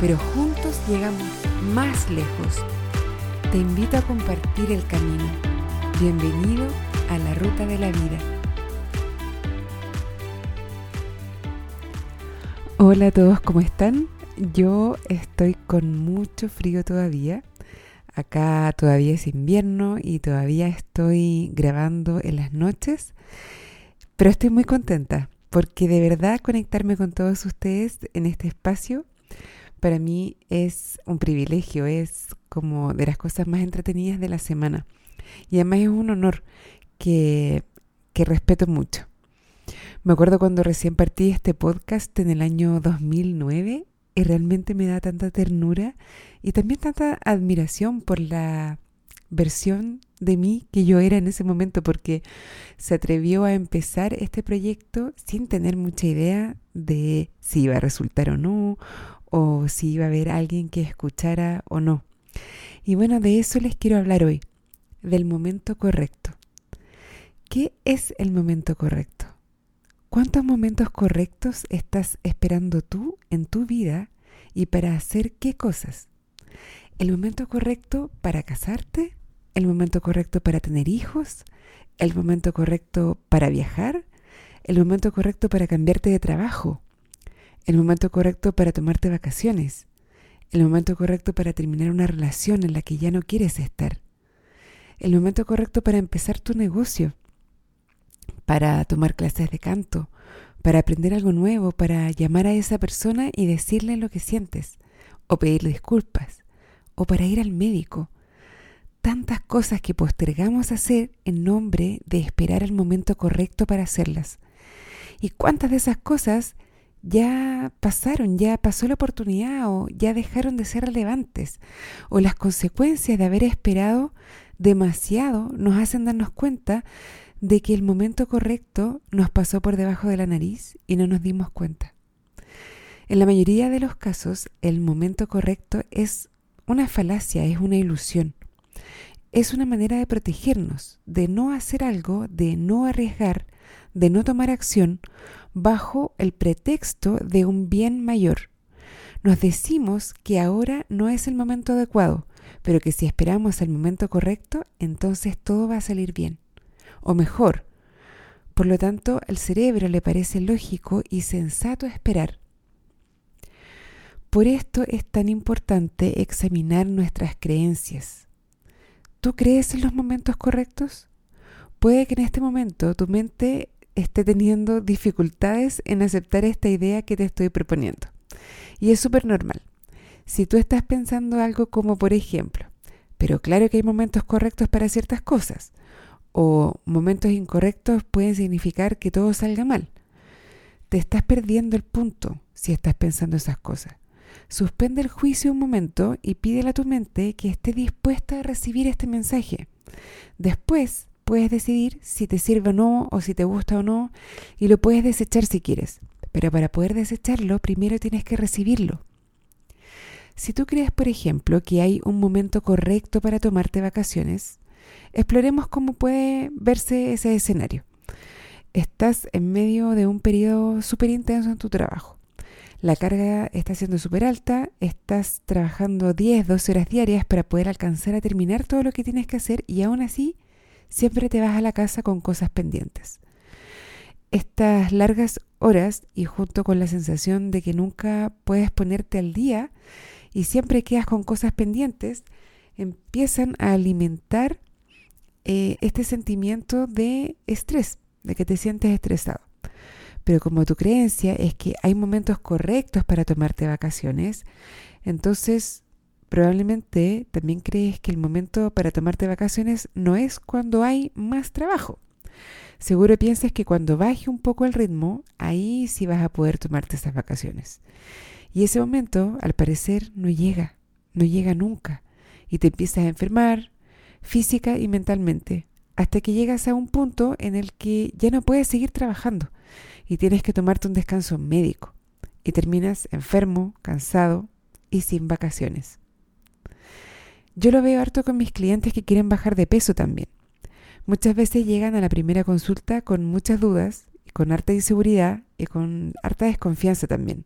pero juntos llegamos más lejos. Te invito a compartir el camino. Bienvenido a la ruta de la vida. Hola a todos, ¿cómo están? Yo estoy con mucho frío todavía. Acá todavía es invierno y todavía estoy grabando en las noches, pero estoy muy contenta porque de verdad conectarme con todos ustedes en este espacio para mí es un privilegio, es como de las cosas más entretenidas de la semana. Y además es un honor que, que respeto mucho. Me acuerdo cuando recién partí este podcast en el año 2009 y realmente me da tanta ternura y también tanta admiración por la versión de mí que yo era en ese momento porque se atrevió a empezar este proyecto sin tener mucha idea de si iba a resultar o no o si iba a haber alguien que escuchara o no. Y bueno, de eso les quiero hablar hoy, del momento correcto. ¿Qué es el momento correcto? ¿Cuántos momentos correctos estás esperando tú en tu vida y para hacer qué cosas? ¿El momento correcto para casarte? ¿El momento correcto para tener hijos? ¿El momento correcto para viajar? ¿El momento correcto para cambiarte de trabajo? El momento correcto para tomarte vacaciones, el momento correcto para terminar una relación en la que ya no quieres estar, el momento correcto para empezar tu negocio, para tomar clases de canto, para aprender algo nuevo, para llamar a esa persona y decirle lo que sientes, o pedirle disculpas, o para ir al médico. Tantas cosas que postergamos hacer en nombre de esperar el momento correcto para hacerlas. ¿Y cuántas de esas cosas ya pasaron, ya pasó la oportunidad o ya dejaron de ser relevantes. O las consecuencias de haber esperado demasiado nos hacen darnos cuenta de que el momento correcto nos pasó por debajo de la nariz y no nos dimos cuenta. En la mayoría de los casos, el momento correcto es una falacia, es una ilusión. Es una manera de protegernos, de no hacer algo, de no arriesgar, de no tomar acción bajo el pretexto de un bien mayor. Nos decimos que ahora no es el momento adecuado, pero que si esperamos el momento correcto, entonces todo va a salir bien. O mejor, por lo tanto, al cerebro le parece lógico y sensato esperar. Por esto es tan importante examinar nuestras creencias. ¿Tú crees en los momentos correctos? Puede que en este momento tu mente esté teniendo dificultades en aceptar esta idea que te estoy proponiendo. Y es súper normal. Si tú estás pensando algo como, por ejemplo, pero claro que hay momentos correctos para ciertas cosas, o momentos incorrectos pueden significar que todo salga mal. Te estás perdiendo el punto si estás pensando esas cosas. Suspende el juicio un momento y pídele a tu mente que esté dispuesta a recibir este mensaje. Después, puedes decidir si te sirve o no, o si te gusta o no, y lo puedes desechar si quieres. Pero para poder desecharlo, primero tienes que recibirlo. Si tú crees, por ejemplo, que hay un momento correcto para tomarte vacaciones, exploremos cómo puede verse ese escenario. Estás en medio de un periodo súper intenso en tu trabajo. La carga está siendo súper alta, estás trabajando 10, 12 horas diarias para poder alcanzar a terminar todo lo que tienes que hacer y aún así siempre te vas a la casa con cosas pendientes. Estas largas horas y junto con la sensación de que nunca puedes ponerte al día y siempre quedas con cosas pendientes, empiezan a alimentar eh, este sentimiento de estrés, de que te sientes estresado. Pero como tu creencia es que hay momentos correctos para tomarte vacaciones, entonces Probablemente también crees que el momento para tomarte vacaciones no es cuando hay más trabajo. Seguro piensas que cuando baje un poco el ritmo, ahí sí vas a poder tomarte esas vacaciones. Y ese momento, al parecer, no llega, no llega nunca. Y te empiezas a enfermar física y mentalmente, hasta que llegas a un punto en el que ya no puedes seguir trabajando y tienes que tomarte un descanso médico. Y terminas enfermo, cansado y sin vacaciones. Yo lo veo harto con mis clientes que quieren bajar de peso también. Muchas veces llegan a la primera consulta con muchas dudas, con harta inseguridad y con harta desconfianza también.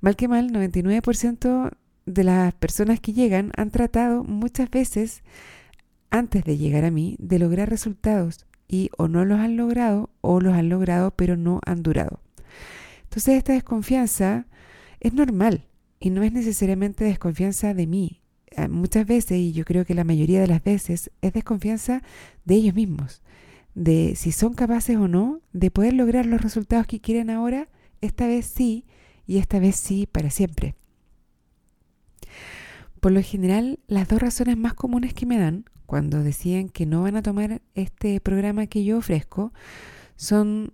Mal que mal, 99% de las personas que llegan han tratado muchas veces, antes de llegar a mí, de lograr resultados y o no los han logrado o los han logrado pero no han durado. Entonces esta desconfianza es normal y no es necesariamente desconfianza de mí, eh, muchas veces, y yo creo que la mayoría de las veces, es desconfianza de ellos mismos, de si son capaces o no de poder lograr los resultados que quieren ahora, esta vez sí, y esta vez sí para siempre. Por lo general, las dos razones más comunes que me dan cuando deciden que no van a tomar este programa que yo ofrezco son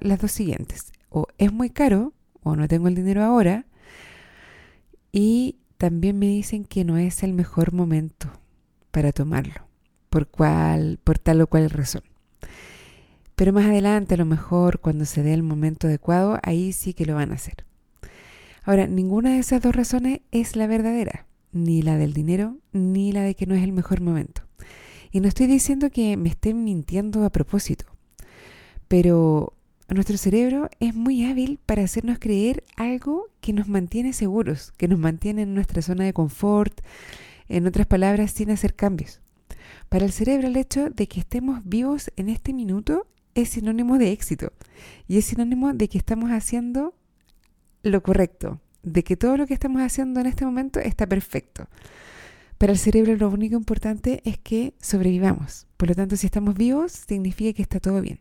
las dos siguientes. O es muy caro, o no tengo el dinero ahora, y también me dicen que no es el mejor momento para tomarlo, por, cual, por tal o cual razón. Pero más adelante, a lo mejor, cuando se dé el momento adecuado, ahí sí que lo van a hacer. Ahora, ninguna de esas dos razones es la verdadera, ni la del dinero, ni la de que no es el mejor momento. Y no estoy diciendo que me estén mintiendo a propósito, pero nuestro cerebro es muy hábil para hacernos creer algo que nos mantiene seguros, que nos mantiene en nuestra zona de confort, en otras palabras, sin hacer cambios. Para el cerebro el hecho de que estemos vivos en este minuto es sinónimo de éxito y es sinónimo de que estamos haciendo lo correcto, de que todo lo que estamos haciendo en este momento está perfecto. Para el cerebro lo único importante es que sobrevivamos. Por lo tanto, si estamos vivos, significa que está todo bien.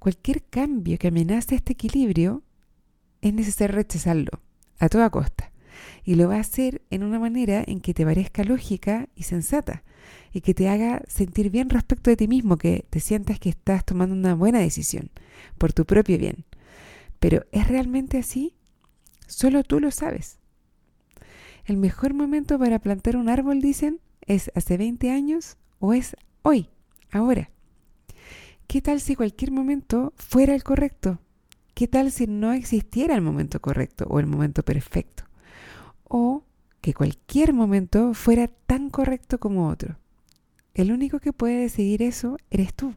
Cualquier cambio que amenace este equilibrio es necesario rechazarlo a toda costa. Y lo va a hacer en una manera en que te parezca lógica y sensata y que te haga sentir bien respecto de ti mismo, que te sientas que estás tomando una buena decisión por tu propio bien. Pero ¿es realmente así? Solo tú lo sabes. El mejor momento para plantar un árbol, dicen, es hace 20 años o es hoy, ahora. ¿Qué tal si cualquier momento fuera el correcto? ¿Qué tal si no existiera el momento correcto o el momento perfecto? O que cualquier momento fuera tan correcto como otro. El único que puede decidir eso eres tú.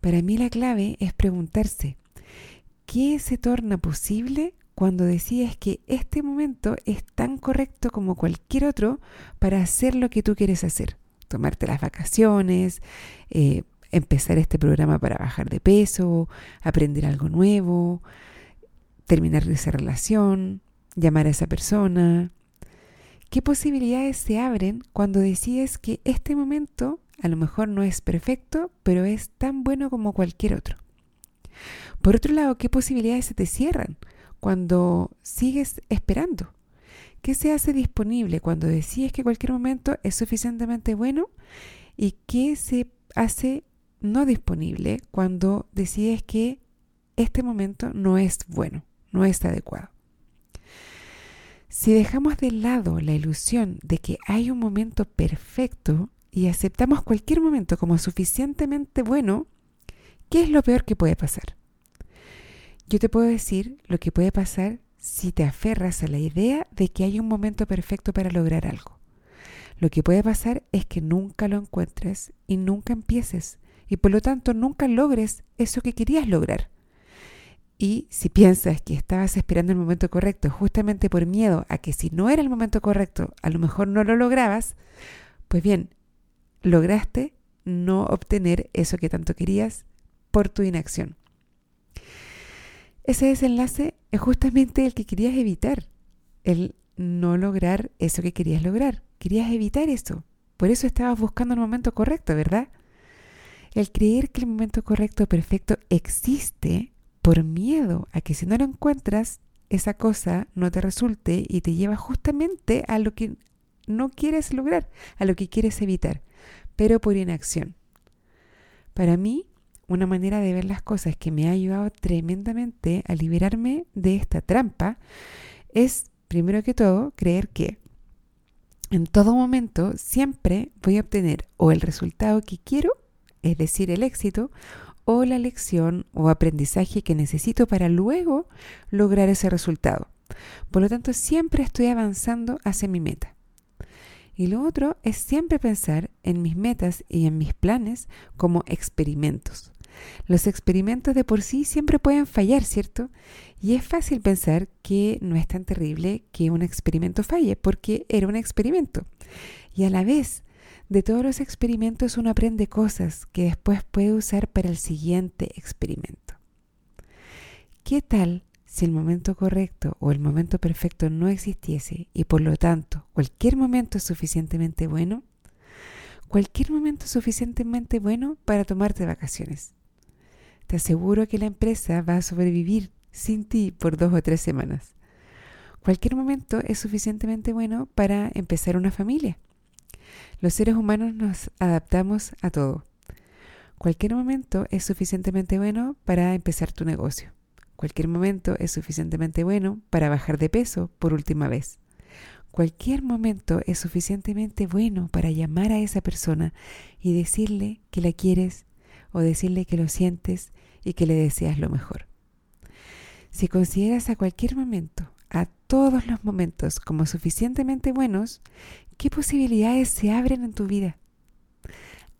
Para mí la clave es preguntarse, ¿qué se torna posible cuando decides que este momento es tan correcto como cualquier otro para hacer lo que tú quieres hacer? Tomarte las vacaciones, eh, empezar este programa para bajar de peso, aprender algo nuevo, terminar esa relación, llamar a esa persona. ¿Qué posibilidades se abren cuando decides que este momento a lo mejor no es perfecto, pero es tan bueno como cualquier otro? Por otro lado, ¿qué posibilidades se te cierran cuando sigues esperando? ¿Qué se hace disponible cuando decides que cualquier momento es suficientemente bueno? ¿Y qué se hace no disponible cuando decides que este momento no es bueno, no es adecuado. Si dejamos de lado la ilusión de que hay un momento perfecto y aceptamos cualquier momento como suficientemente bueno, ¿qué es lo peor que puede pasar? Yo te puedo decir lo que puede pasar si te aferras a la idea de que hay un momento perfecto para lograr algo. Lo que puede pasar es que nunca lo encuentres y nunca empieces y por lo tanto nunca logres eso que querías lograr. Y si piensas que estabas esperando el momento correcto justamente por miedo a que si no era el momento correcto, a lo mejor no lo lograbas, pues bien, lograste no obtener eso que tanto querías por tu inacción. Ese desenlace es justamente el que querías evitar, el no lograr eso que querías lograr. Querías evitar eso. Por eso estabas buscando el momento correcto, ¿verdad? El creer que el momento correcto, perfecto, existe por miedo a que si no lo encuentras, esa cosa no te resulte y te lleva justamente a lo que no quieres lograr, a lo que quieres evitar, pero por inacción. Para mí, una manera de ver las cosas que me ha ayudado tremendamente a liberarme de esta trampa es, primero que todo, creer que en todo momento siempre voy a obtener o el resultado que quiero, es decir, el éxito, o la lección o aprendizaje que necesito para luego lograr ese resultado. Por lo tanto, siempre estoy avanzando hacia mi meta. Y lo otro es siempre pensar en mis metas y en mis planes como experimentos. Los experimentos de por sí siempre pueden fallar, ¿cierto? Y es fácil pensar que no es tan terrible que un experimento falle, porque era un experimento. Y a la vez, de todos los experimentos uno aprende cosas que después puede usar para el siguiente experimento. ¿Qué tal si el momento correcto o el momento perfecto no existiese y por lo tanto cualquier momento es suficientemente bueno, cualquier momento suficientemente bueno para tomarte vacaciones. Te aseguro que la empresa va a sobrevivir sin ti por dos o tres semanas. Cualquier momento es suficientemente bueno para empezar una familia. Los seres humanos nos adaptamos a todo. Cualquier momento es suficientemente bueno para empezar tu negocio. Cualquier momento es suficientemente bueno para bajar de peso por última vez. Cualquier momento es suficientemente bueno para llamar a esa persona y decirle que la quieres o decirle que lo sientes y que le deseas lo mejor. Si consideras a cualquier momento, a todos los momentos como suficientemente buenos, ¿qué posibilidades se abren en tu vida?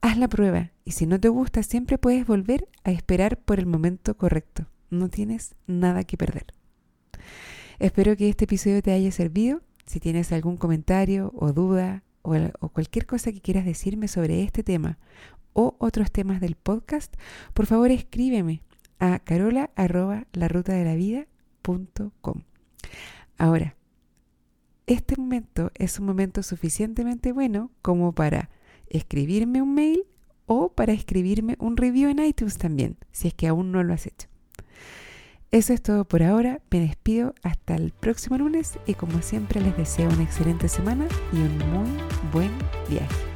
Haz la prueba y si no te gusta siempre puedes volver a esperar por el momento correcto. No tienes nada que perder. Espero que este episodio te haya servido. Si tienes algún comentario o duda o, cualquier cosa que quieras decirme sobre este tema o otros temas del podcast, por favor escríbeme a carola Ahora, este momento es un momento suficientemente bueno como para escribirme un mail o para escribirme un review en iTunes también, si es que aún no lo has hecho. Eso es todo por ahora. Me despido hasta el próximo lunes y como siempre les deseo una excelente semana y un muy buen viaje.